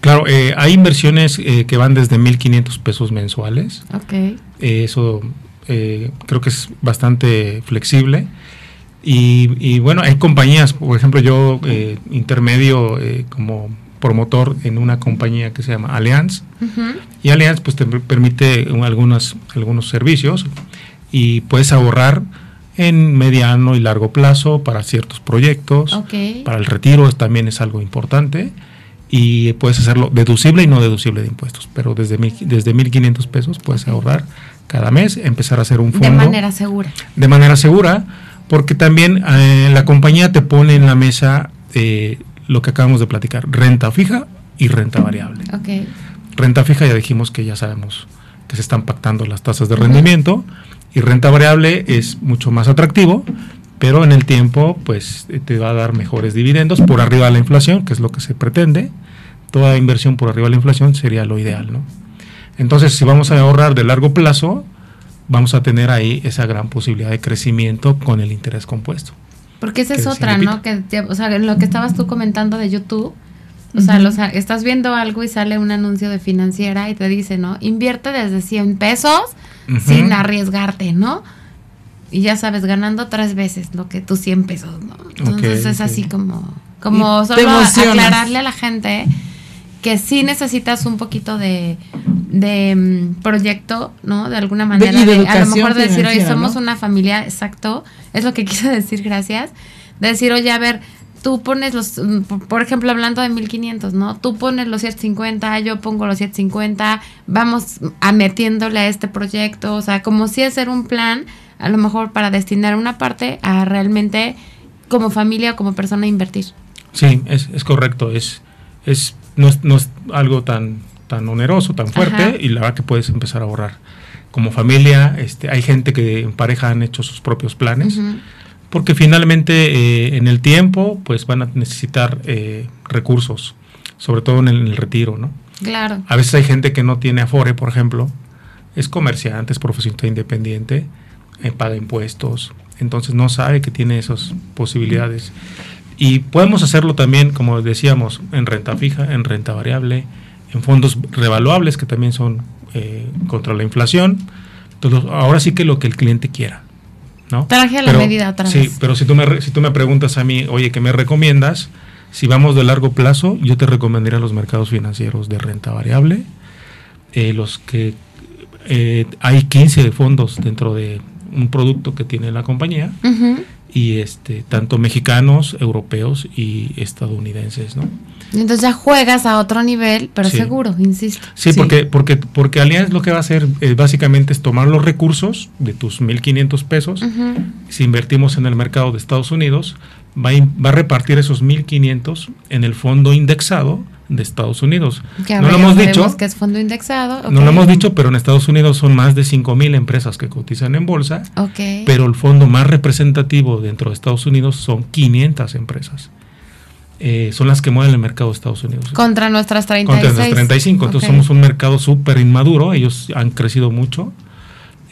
Claro, eh, hay inversiones que van desde 1.500 pesos mensuales. Ok. eso creo que es bastante flexible. Y, bueno, hay compañías, por ejemplo, yo intermedio como promotor en una compañía que se llama Allianz. Y Allianz pues te permite algunos, algunos servicios y puedes ahorrar en mediano y largo plazo para ciertos proyectos. Para el retiro también es algo importante. Y puedes hacerlo deducible y no deducible de impuestos. Pero desde, mil, desde 1.500 pesos puedes ahorrar cada mes, empezar a hacer un fondo. De manera segura. De manera segura, porque también eh, la compañía te pone en la mesa eh, lo que acabamos de platicar, renta fija y renta variable. Renta fija ya dijimos que ya sabemos que se están pactando las tasas de rendimiento y renta variable es mucho más atractivo, pero en el tiempo pues te va a dar mejores dividendos por arriba de la inflación, que es lo que se pretende. Toda inversión por arriba de la inflación sería lo ideal, ¿no? Entonces, si vamos a ahorrar de largo plazo, vamos a tener ahí esa gran posibilidad de crecimiento con el interés compuesto. Porque esa es otra, ¿no? Que, o sea, lo que estabas tú comentando de YouTube, o sea, estás viendo algo y sale un anuncio de financiera y te dice, ¿no? Invierte desde 100 pesos sin arriesgarte, ¿no? y ya sabes, ganando tres veces lo que tú 100 pesos, ¿no? Entonces es así como, como solo aclararle a la gente que sí necesitas un poquito de, de mm, proyecto, ¿no? De alguna manera, a lo mejor de decir, oye, somos una familia, exacto, es lo que [LAUGHS] quise decir, gracias, de decir, oye, a ver, tú pones los, mm, por ejemplo, hablando de 1500, ¿no? Tú pones los 750, yo pongo los 750, vamos a metiéndole a este proyecto, o sea, como si hacer un plan, a lo mejor para destinar una parte a realmente como familia o como persona invertir. Sí, es, es correcto, es, es no es, no es algo tan, tan oneroso, tan fuerte, y la verdad que puedes empezar a ahorrar. Como familia, este, hay gente que en pareja han hecho sus propios planes, porque finalmente eh, en el tiempo pues van a necesitar eh, recursos, sobre todo en el, retiro, ¿no? Claro. A veces hay gente que no tiene afore, por ejemplo, es comerciante, es profesionista independiente, eh, paga impuestos, entonces no sabe que tiene esas posibilidades. Y podemos hacerlo también, como decíamos, en renta fija, en renta variable, en fondos revaluables que también son eh, contra la inflación. Entonces, ahora sí que lo que el cliente quiera. ¿no? Traje a la medida otra vez. Sí, pero si tú, me, si tú me preguntas a mí, oye, ¿qué me recomiendas? Si vamos de largo plazo, yo te recomendaría los mercados financieros de renta variable, eh, los que eh, hay 15 fondos dentro de un producto que tiene la compañía y este tanto mexicanos, europeos y estadounidenses, ¿no? Entonces ya juegas a otro nivel, pero seguro, insisto. Sí, porque porque porque Allianz lo que va a hacer eh, básicamente es tomar los recursos de tus 1500 pesos, si invertimos en el mercado de Estados Unidos, va a, va a repartir esos 1500 en el fondo indexado de Estados Unidos. no lo hemos dicho. Que es fondo indexado. No lo hemos dicho, pero en Estados Unidos son más de 5.000 empresas que cotizan en bolsa. Pero el fondo más representativo dentro de Estados Unidos son 500 empresas. Eh, son las que mueven el mercado de Estados Unidos. Contra nuestras 35. Contra nuestras 35. Entonces somos un mercado súper inmaduro. Ellos han crecido mucho.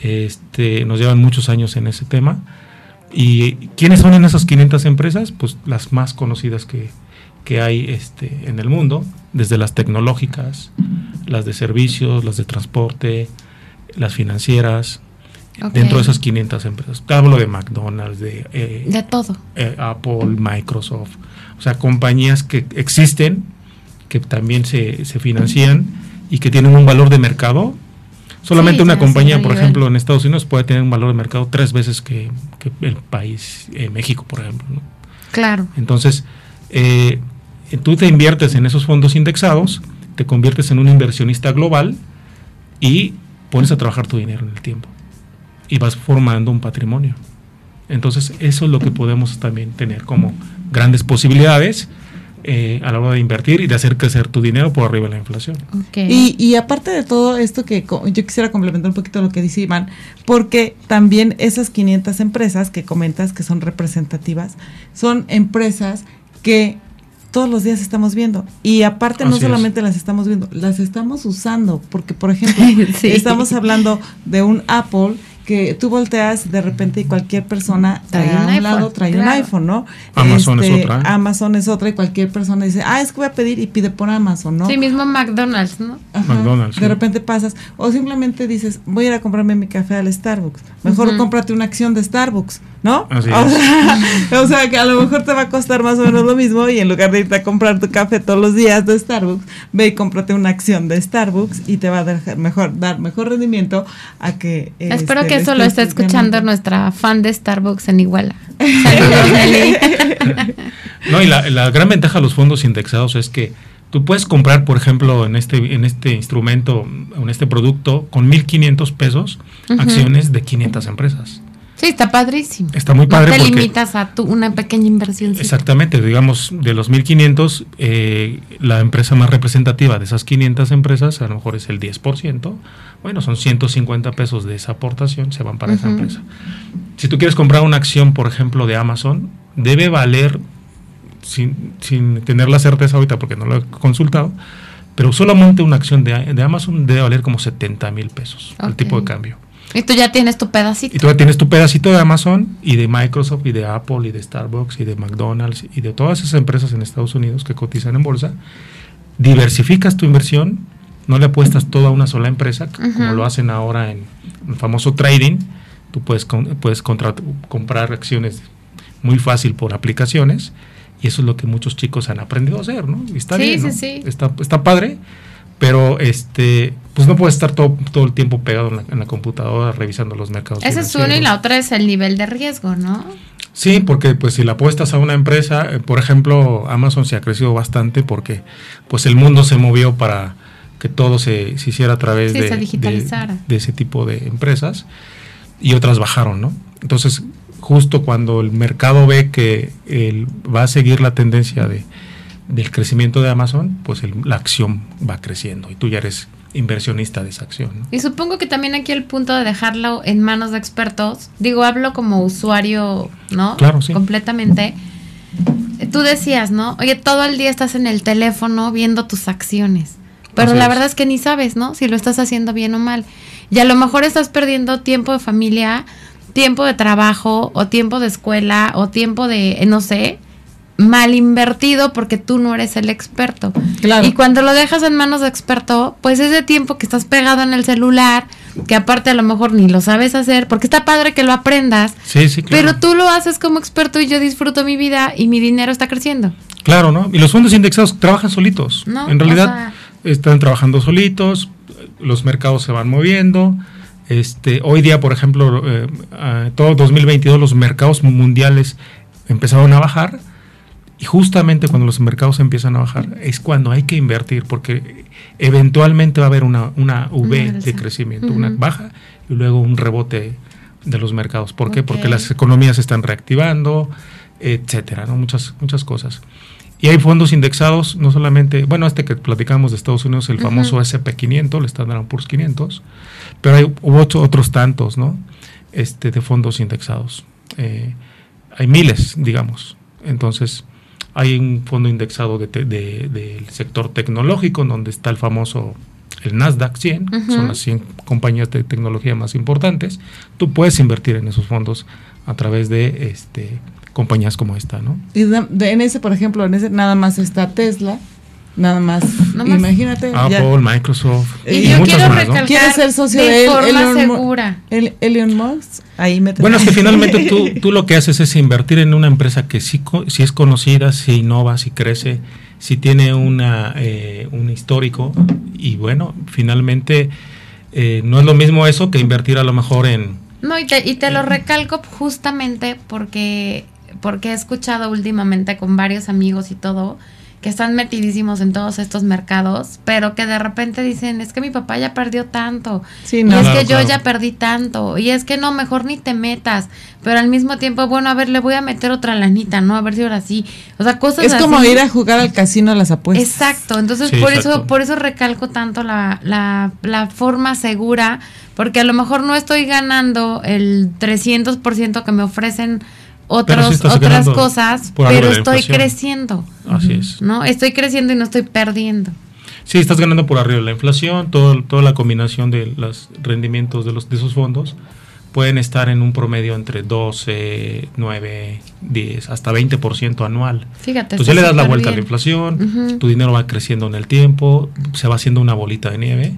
Este, nos llevan muchos años en ese tema. ¿Y quiénes son en esas 500 empresas? Pues las más conocidas que, que hay este, en el mundo, desde las tecnológicas, las de servicios, las de transporte, las financieras, dentro de esas 500 empresas. Hablo de McDonald's, de... Eh, de todo. Eh, Apple, Microsoft, o sea, compañías que existen, que también se, se financian y que tienen un valor de mercado. Solamente una compañía, por ejemplo, en Estados Unidos puede tener un valor de mercado tres veces que, el país, eh, México, por ejemplo. Claro. Entonces, eh, tú te inviertes en esos fondos indexados, te conviertes en un inversionista global y pones a trabajar tu dinero en el tiempo y vas formando un patrimonio. Entonces eso es lo que podemos también tener como grandes posibilidades eh, a la hora de invertir y de hacer crecer tu dinero por arriba de la inflación. Y, y, aparte de todo esto que yo quisiera complementar un poquito lo que dice Iván, porque también esas 500 empresas que comentas que son representativas, son empresas que todos los días estamos viendo. Y aparte no solamente las estamos viendo, las estamos usando, porque por ejemplo, [LAUGHS] estamos hablando de un Apple que tú volteas de repente y cualquier persona trae a un lado trae un iPhone, ¿no? Amazon es este, otra. Amazon es otra y cualquier persona dice, ah, es que voy a pedir y pide por Amazon, ¿no? Sí, mismo McDonald's, ¿no? McDonald's. De repente pasas, o simplemente dices, voy a ir a comprarme mi café al Starbucks. Mejor cómprate una acción de Starbucks, ¿no? Así o, sea, [LAUGHS] o sea, que a lo mejor te va a costar más o menos lo mismo y en lugar de irte a comprar tu café todos los días de Starbucks, ve y cómprate una acción de Starbucks y te va a dar mejor, dar mejor rendimiento a que... Espero que eso lo esté escuchando nuestra fan de Starbucks en Iguala. [LAUGHS] Saludos, Nelly. [LAUGHS] no, y la, gran ventaja de los fondos indexados es que tú puedes comprar, por ejemplo, en este, en este instrumento, en este producto, con 1.500 pesos, acciones de 500 empresas. Sí, está padrísimo. Está muy padre. No te limitas a tu, una pequeña inversión. Exactamente, digamos, de los 1.500, eh, la empresa más representativa de esas 500 empresas a lo mejor es el 10%. Bueno, son 150 pesos de esa aportación, se van para esa empresa. Si tú quieres comprar una acción, por ejemplo, de Amazon, debe valer, sin, sin tener la certeza ahorita porque no lo he consultado, pero solamente una acción de, de Amazon debe valer como 70 mil pesos, el tipo de cambio. Y tú ya tienes tu pedacito. Y tú ya tienes tu pedacito de Amazon y de Microsoft y de Apple y de Starbucks y de McDonald's y de todas esas empresas en Estados Unidos que cotizan en bolsa. Diversificas tu inversión, no le apuestas toda a una sola empresa, como lo hacen ahora en el famoso trading, Tú puedes, puedes comprar acciones muy fácil por aplicaciones y eso es lo que muchos chicos han aprendido a hacer, ¿no? está bien, ¿no? Está, está padre, pero este pues no puedes estar todo, todo el tiempo pegado en la, computadora revisando los mercados. Esa es una y la otra es el nivel de riesgo, ¿no? Sí, porque pues si la apuestas a una empresa, eh, por ejemplo, Amazon se ha crecido bastante porque pues el mundo se movió para que todo se, se hiciera a través de, de, ese tipo de empresas y otras bajaron, ¿no? Entonces, justo cuando el mercado ve que va a seguir la tendencia de, del crecimiento de Amazon, pues la acción va creciendo y tú ya eres inversionista de esa acción. Y supongo que también aquí el punto de dejarlo en manos de expertos, digo, hablo como usuario, ¿no? Claro, sí. Completamente. Tú decías, ¿no? Oye, todo el día estás en el teléfono viendo tus acciones, pero la verdad es que ni sabes, ¿no? Si lo estás haciendo bien o mal. Y a lo mejor estás perdiendo tiempo de familia, tiempo de trabajo, o tiempo de escuela, o tiempo de, no sé, mal invertido porque tú no eres el experto. Y cuando lo dejas en manos de experto, pues ese tiempo que estás pegado en el celular, que aparte a lo mejor ni lo sabes hacer, porque está padre que lo aprendas, sí, sí, pero tú lo haces como experto y yo disfruto mi vida y mi dinero está creciendo. Claro, ¿no? Y los fondos indexados trabajan solitos. No, en realidad están trabajando solitos, los mercados se van moviendo. Este, hoy día, por ejemplo, eh, todo 2022 los mercados mundiales empezaron a bajar y justamente cuando los mercados empiezan a bajar es cuando hay que invertir porque eventualmente va a haber una, una V de crecimiento, una baja y luego un rebote de los mercados. ¿Por qué? Porque las economías se están reactivando, etcétera, ¿no? Muchas, muchas cosas. Y hay fondos indexados, no solamente, bueno, este que platicamos de Estados Unidos, el famoso SP500, el Standard Poor's 500, pero hay ocho, otros tantos, ¿no? Este, de fondos indexados. Eh, hay miles, digamos. Entonces, hay un fondo indexado del sector tecnológico, donde está el famoso el Nasdaq 100, son las 100 compañías de tecnología más importantes. Tú puedes invertir en esos fondos a través de este, compañías como esta, ¿no? Y en ese, por ejemplo, en ese nada más está Tesla, Nada más. Imagínate. Apple, Microsoft. Y, yo quiero recalcar ¿Quieres ser socio de, forma segura. El, Elon Musk. Ahí me bueno, es que finalmente tú, [LAUGHS] tú lo que haces es invertir en una empresa que sí, si es conocida, si innova, si crece, si tiene una, eh, un histórico. Y bueno, finalmente eh, no es lo mismo eso que invertir a lo mejor en. No, y te, y te lo recalco justamente porque, porque he escuchado últimamente con varios amigos y todo que están metidísimos en todos estos mercados, pero que de repente dicen, es que mi papá ya perdió tanto, y es que yo ya perdí tanto, y es que no, mejor ni te metas, pero al mismo tiempo, bueno, a ver, le voy a meter otra lanita, ¿no? A ver si ahora sí. O sea, cosas Es como ir a jugar al casino a las apuestas. Exacto, entonces por eso por eso recalco tanto la, la, la forma segura, porque a lo mejor no estoy ganando el 300% que me ofrecen otros, otras cosas, pero estoy creciendo. Así es. ¿No? Estoy creciendo y no estoy perdiendo. Sí, estás ganando por arriba de la inflación, todo, toda la combinación de los rendimientos de, los, de esos fondos pueden estar en un promedio entre 12, 9, 10, hasta 20% anual. Fíjate. Entonces ya le das la vuelta a la inflación, tu dinero va creciendo en el tiempo, se va haciendo una bolita de nieve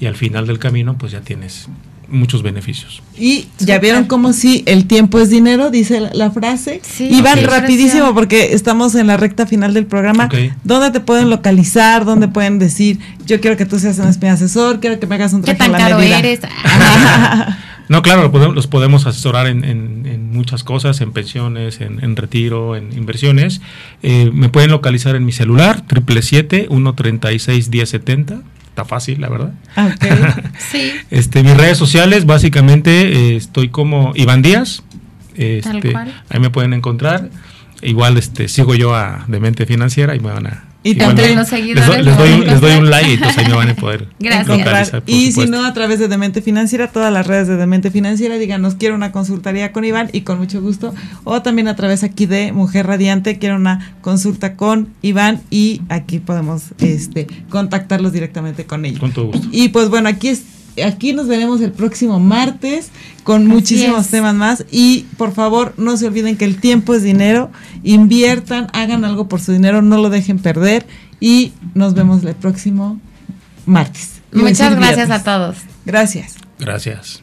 y al final del camino pues ya tienes muchos beneficios. Y ya vieron cómo si el tiempo es dinero, dice la, frase. y van rapidísimo porque estamos en la recta final del programa. ¿Dónde te pueden localizar? ¿Dónde pueden decir, yo quiero que tú seas un espía asesor, quiero que me hagas un traje ¿Qué tan caro eres? [LAUGHS] [LAUGHS] no, claro, los podemos asesorar en, muchas cosas, en pensiones, en, retiro, en inversiones. Eh, me pueden localizar en mi celular, 777 136 1070 está fácil, la verdad. Okay. [LAUGHS] sí. Este, mis redes sociales, básicamente, eh, estoy como Iván Díaz. Este, ahí me pueden encontrar. Igual este, sigo yo a Demente Financiera y me van a y también los seguidores. Les doy, les, doy, un like y entonces ahí me van a poder [LAUGHS] Gracias. y si no, a través de Demente Financiera, todas las redes de Demente Financiera, díganos, quiero una consultaría con Iván y con mucho gusto. O también a través aquí de Mujer Radiante, quiero una consulta con Iván y aquí podemos este, contactarlos directamente con ellos. Con todo gusto. Y pues bueno, aquí es aquí nos veremos el próximo martes con muchísimos temas más y por favor no se olviden que el tiempo es dinero, inviertan, hagan algo por su dinero, no lo dejen perder y nos vemos el próximo martes. Muchas gracias a todos. Gracias. Gracias.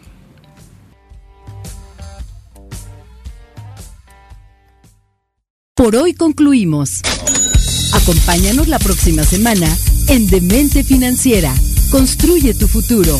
Por hoy concluimos. Acompáñanos la próxima semana en Demente Financiera. Construye tu futuro